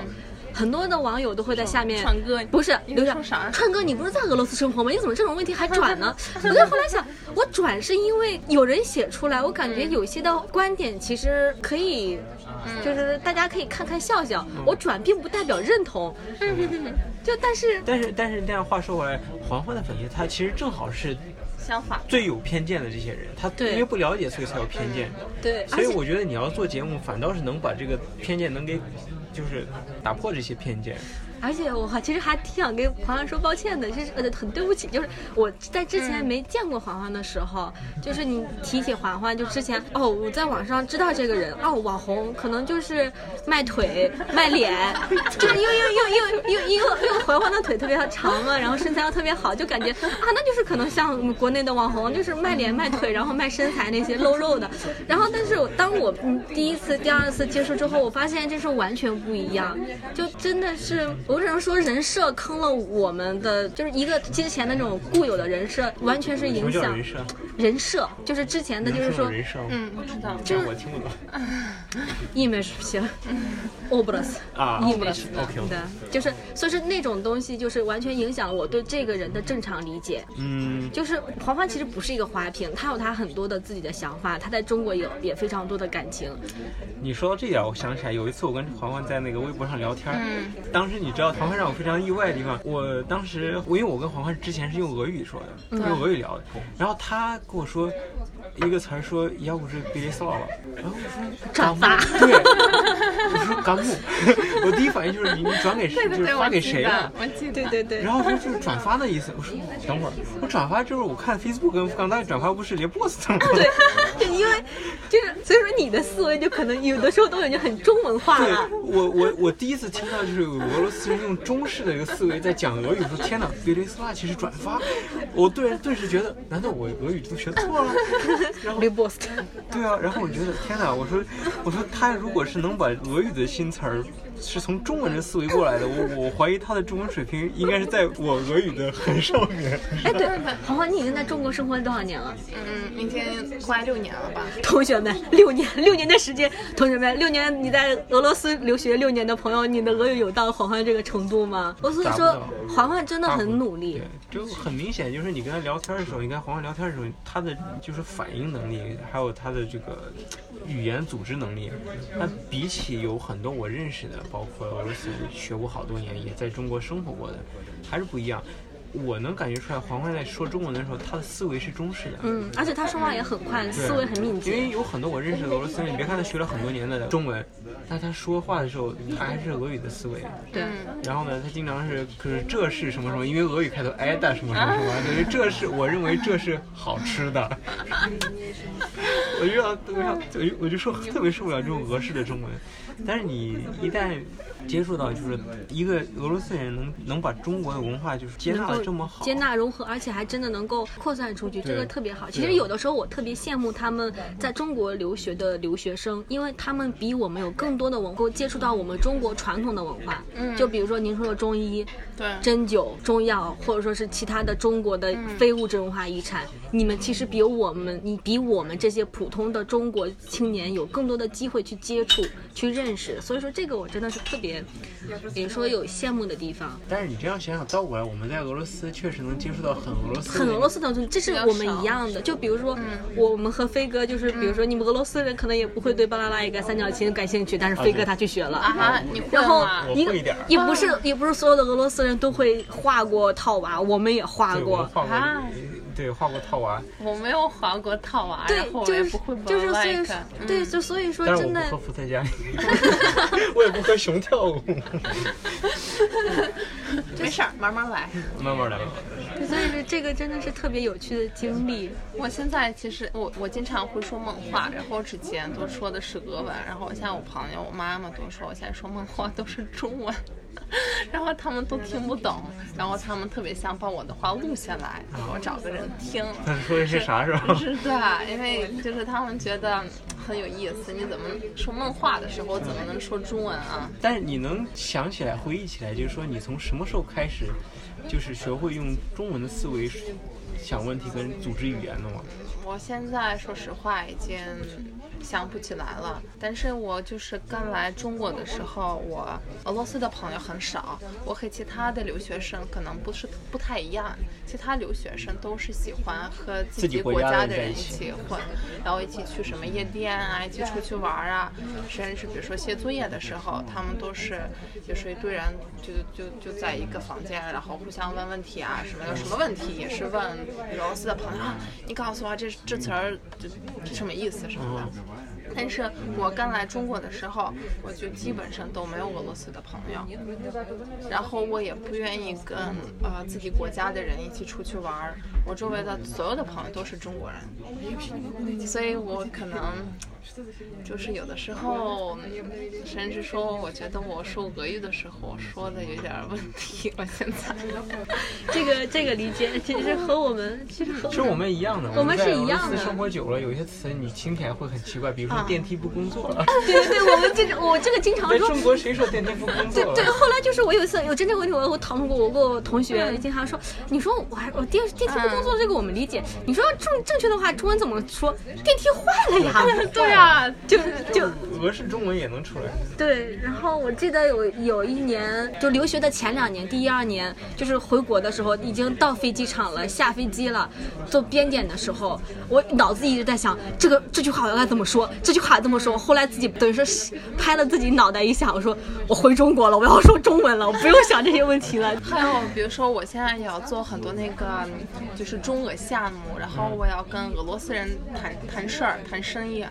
很多的网友都会在下面，川哥不是你留下川哥，你不是在俄罗斯生活吗？你怎么这种问题还转呢？我就后来想，我转是因为有人写出来，我感觉有些的观点其实可以，就是大家可以看看笑笑。我转并不代表认同，就但是但是但是这样话说回来，嬛嬛的粉丝他其实正好是相反，最有偏见的这些人，他因为不了解，所以才有偏见。对，所以我觉得你要做节目，反倒是能把这个偏见能给，就是打破这些偏见。而且我还其实还挺想跟嬛嬛说抱歉的，就是呃很对不起，就是我在之前没见过嬛嬛的时候，就是你提起嬛嬛，就之前哦我在网上知道这个人哦网红可能就是卖腿卖脸，就是因为因为因为因为因为因为因为嬛嬛的腿特别长嘛，然后身材又特别好，就感觉啊那就是可能像我们国内的网红，就是卖脸卖腿，然后卖身材那些露肉的，然后但是我当我嗯第一次第二次接触之后，我发现这是完全不一样，就真的是我只能说人设坑了我们的，就是一个之前的那种固有的人设，完全是影响人设？人设，就是之前的就是说人设吗？嗯，我知道。这样我听不懂。image 行，obras 啊 image OK，OK 对，就是所以说那种东西就是完全影响了我对这个人的正常理解。嗯，就是黄欢其实不是一个花瓶，他有他很多的自己的想法，他在中国有也非常多的感情。你说到这点，我想起来有一次我跟黄欢在那个微博上聊天，嗯当时你知道黄欢让我非常意外的地方，我当时我因为我跟黄欢之前是用俄语说的，用俄语聊的，然后他跟我说一个词儿说要不是 s o 了，然后我说 转发对，我说干木，我第一反应就是你你转给 谁，就是发给谁了。我记得。对对对然后说就是转发的意思，我说 等会儿，我转发就是我看 Facebook 跟港大转发不是连 boss 都没有。对，就，因为就是所以说你的思维就可能有的时候都已经很中文化对了。我我我第一次听到就是俄罗斯用中式的一个思维在讲俄语，说天哪，别雷斯拉其实转发，我顿顿时觉得，难道我俄语都学错了？然后 l i b o s t 对啊，然后我觉得天哪，我说我说他如果是能把俄语的新词儿是从中文的思维过来的，我我怀疑他的中文水平应该是在我俄语的很上面。哎，对，黄黄，你已经在中国生活了多少年了？嗯，明天快六年了吧。同学们，六年，六年的时间，同学们，六年你在俄罗斯留学六年的朋友，你的俄语有到黄欢这个程度吗？我所以说，黄欢真的很努力。对，就很明显，就是你跟他聊天的时候，你跟黄欢聊天的时候，他的就是反应能力，还有他的这个语言组织能力，那比起有很多我认识的，包括俄罗斯学过好多年，也在中国生活过的，还是不一样。我能感觉出来，黄欢在说中文的时候，他的思维是中式的。嗯，而且他说话也很快，思维很敏捷。因为有很多我认识的俄罗斯人，你别看他学了很多年的中文，但他说话的时候，他还是俄语的思维。对。然后呢，他经常是，可是这是什么什么？因为俄语开头哎的什么什么什么，等于这是我认为这是好吃的。我就要，我要，我就我就说特别受不了这种俄式的中文。但是你一旦接触到，就是一个俄罗斯人能能把中国的文化就是接纳的这么好，接纳融合，而且还真的能够扩散出去，这个特别好。其实有的时候我特别羡慕他们在中国留学的留学生，因为他们比我们有更多的文化接触到我们中国传统的文化。嗯，就比如说您说的中医，对，针灸、中药，或者说是其他的中国的非物质文化遗产，你们其实比我们，你比我们这些普通的中国青年有更多的机会去接触、去认识。所以说这个我真的是特别，比如说有羡慕的地方。但是你这样想想，倒过来，我们在俄罗斯确实能接触到很俄罗斯、很俄罗斯的东西，这是我们一样的。就比如说，我们和飞哥，就是比如说你们俄罗斯人可能也不会对巴啦啦一个三角形感兴趣，但是飞哥他去学了。啊，你然后一也不是也不是所有的俄罗斯人都会画过套娃，我们也画过啊。对，画过套娃。我没有画过套娃，对，就是就是所以对，就所以说真的。我不和伏特加，我也不和熊跳舞。没事儿，慢慢来，慢慢来。所以说这个真的是特别有趣的经历。我现在其实我我经常会说梦话，然后之前都说的是俄文，然后像我朋友、我妈妈都说我现在说梦话都是中文。然后他们都听不懂，然后他们特别想把我的话录下来，给我找个人听。说的是啥是吧？是对，因为就是他们觉得很有意思。你怎么说梦话的时候，怎么能说中文啊？但是你能想起来、回忆起来，就是说你从什么时候开始，就是学会用中文的思维想问题跟组织语言的吗？我现在说实话已经。想不起来了，但是我就是刚来中国的时候，我俄罗斯的朋友很少，我和其他的留学生可能不是不太一样，其他留学生都是喜欢和自己国家的人一起混，然后一起去什么夜店啊，一起出去玩啊，甚至是比如说写作业的时候，他们都是就是一堆人就就就在一个房间，然后互相问问题啊，什么有什么问题也是问俄罗斯的朋友，你告诉我这这词儿这什么意思什么的。但是我刚来中国的时候，我就基本上都没有俄罗斯的朋友，然后我也不愿意跟呃自己国家的人一起出去玩儿。我周围的所有的朋友都是中国人，所以我可能。就是有的时候，甚至说，我觉得我说俄语的时候说的有点问题。我现在，这个这个理解其实和我们其实和其实我们一样的。我们是一样的。生活久了，有些词你听起来会很奇怪，比如说电梯不工作了。对对对，我们经常我这个经常说。中国谁说电梯不工 作？对对，后来就是我有一次有真正问题，我我讨论过，我跟我同学经常说，你说我还我电电梯不工作这个我们理解，你说正正确的话中文怎么说？电梯坏了呀？对呀。啊，就就俄式中文也能出来。对，然后我记得有有一年，就留学的前两年，第一二年，就是回国的时候，已经到飞机场了，下飞机了，做边检的时候，我脑子一直在想，这个这句话我要该怎么说？这句话怎么说？后来自己等于说拍了自己脑袋一下，我说我回中国了，我要说中文了，我不用想这些问题了。还有比如说，我现在也要做很多那个就是中俄项目，然后我要跟俄罗斯人谈谈事儿、谈生意。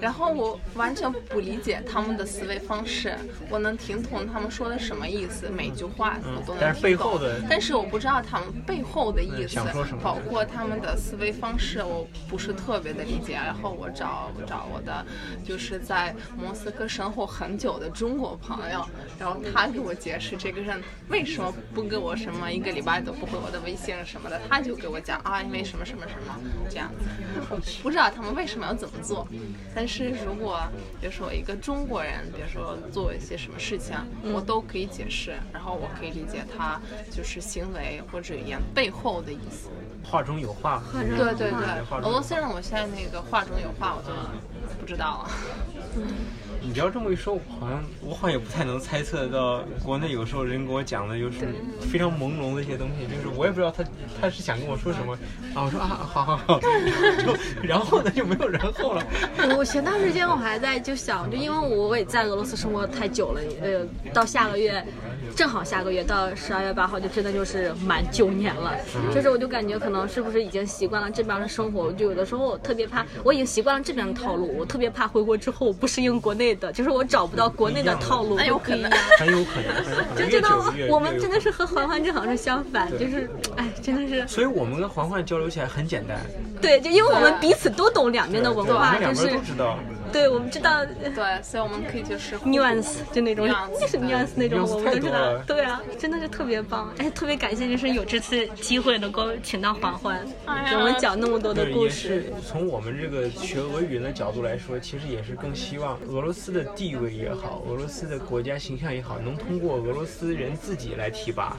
然后我完全不理解他们的思维方式，我能听懂他们说的什么意思，每句话我都能听懂。但是背后的但是我不知道他们背后的意思，包括他们的思维方式，我不是特别的理解。然后我找找我的就是在莫斯科生活很久的中国朋友，然后他给我解释这个人为什么不给我什么一个礼拜都不回我的微信什么的，他就给我讲啊，因为什么什么什么这样子。我不知道他们为什么要这么做，但是如果比如说一个中国人，比如说做一些什么事情，我都可以解释，然后我可以理解他就是行为或者语言背后的意思。话中有话，对对对，俄罗斯人我现在那个话中有话，我就不知道了。你不要这么一说，我好像我好像也不太能猜测到国内有时候人跟我讲的就是非常朦胧的一些东西，就是我也不知道他他是想跟我说什么啊。我说 啊，好好好，就然后呢就没有然后了。我前段时间我还在就想，就因为我我也在俄罗斯生活太久了，呃，到下个月，正好下个月到十二月八号就真的就是满九年了，就是我就感觉可能是不是已经习惯了这边的生活，就有的时候我特别怕，我已经习惯了这边的套路，我特别怕回国之后我不适应国内的，就是我找不到国内的套路，很有可能，很有可能就真的越久越我们真的是和环环正好是相反，就是哎，真的是所以我们跟环环交流起来很简单，对，就因为我们彼此都懂两边的文化，们两边就是都知道。对我们知道。对，所以我们可以就是 nuance 就那种 nuance，就是 nuance 那种，我们都知道。对啊，真的是特别棒。哎，特别感谢，就是有这次机会能够请到环环，给我们讲那么多的对，故也是事。从我们这个学俄语人的角度来说，其实也是更希望俄罗斯的地位也好，俄罗斯的国家形象也好，能通过俄罗斯人自己来提拔，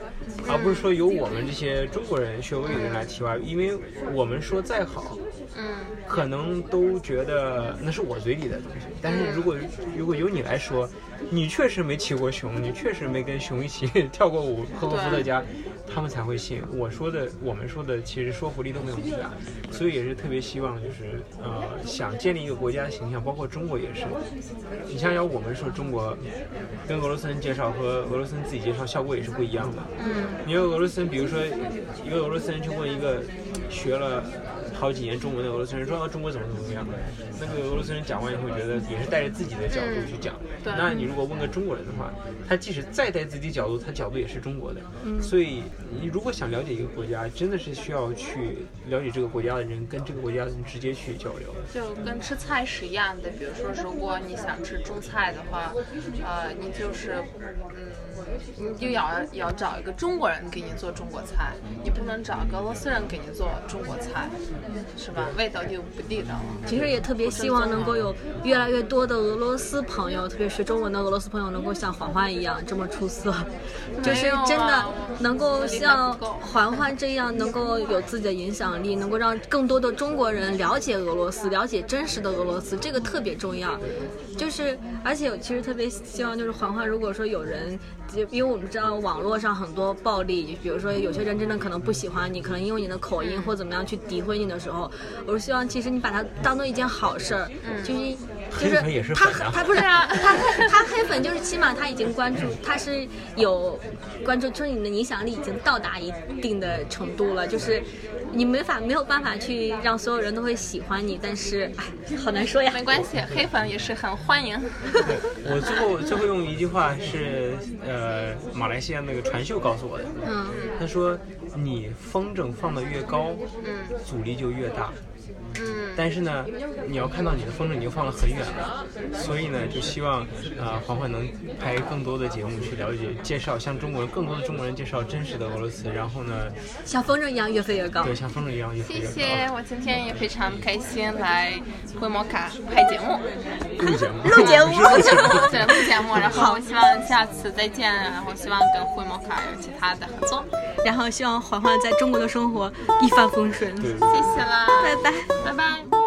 而不是说由我们这些中国人学俄语的人来提拔。因为我们说再好，嗯，可能都觉得那是我嘴里的东西。但是如果如果由你来说，你确实没骑过熊，你确实没跟熊一起 跳过舞、喝过伏特加，他们才会信。我说的，我们说的，其实说服力都没有那么大。所以也是特别希望，就是呃，想建立一个国家的形象，包括中国也是。你像要，我们说中国跟俄罗斯人介绍和俄罗斯人自己介绍效果也是不一样的。嗯，你有俄罗斯人，比如说一个俄罗斯人去问一个学了好几年中文的俄罗斯人说、啊、中国怎么怎么样，那个俄罗斯人讲完以后觉得也是带着自己的角度去讲。对那你如果问个中国人的话，他即使再带自己角度，他角度也是中国的。所以你如果想了解一个国家，真的是需要去了解这个国家的人，跟这个国家的人直接去交流。就跟吃菜是一样的。比如说，如果你想吃中菜的话，呃，你就是，嗯，你就要要找一个中国人给你做中国菜，你不能找个俄罗斯人给你做中国菜，是吧？味道就不地道了。其实也特别希望能够有越来越多的俄罗斯朋友，特别是中文的俄罗斯朋友，能够像环环一样这么出色，就是真的能够像环环这样，能够有自己的影响力，能够让更多的中国人了解俄罗斯，了解真实的俄罗斯，这个特别重要。就是，而且我其实特别希望，就是环环，如果说有人，就因为我们知道网络上很多暴力，比如说有些人真的可能不喜欢你，可能因为你的口音或怎么样去诋毁你的时候，我是希望其实你把它当做一件好事儿，就是就是黑粉也是他他不是啊，他 他黑粉就是起码他已经关注，他是有关注，就是你的影响力已经到达一定的程度了，就是你没法没有办法去让所有人都会喜欢你，但是哎，好难说呀。没关系，黑粉也是很欢迎。我最后最后用一句话是呃马来西亚那个传秀告诉我的，嗯，他说你风筝放的越高，嗯阻力就越大。嗯，但是呢，你要看到你的风筝已经放了很远了，所以呢，就希望啊、呃环环能拍更多的节目去了解、介绍，向中国人更多的中国人介绍真实的俄罗斯，然后呢，像风筝一样越飞越高。对，像风筝一样越飞越高。谢谢，我今天也非常开心来回摩卡拍节目。录节目，录节目录节目。对，录节目，然后我希望下次再见，然后希望跟灰摩卡有其他的合作。然后希望环环在中国的生活一帆风顺。谢谢啦，拜拜。拜拜。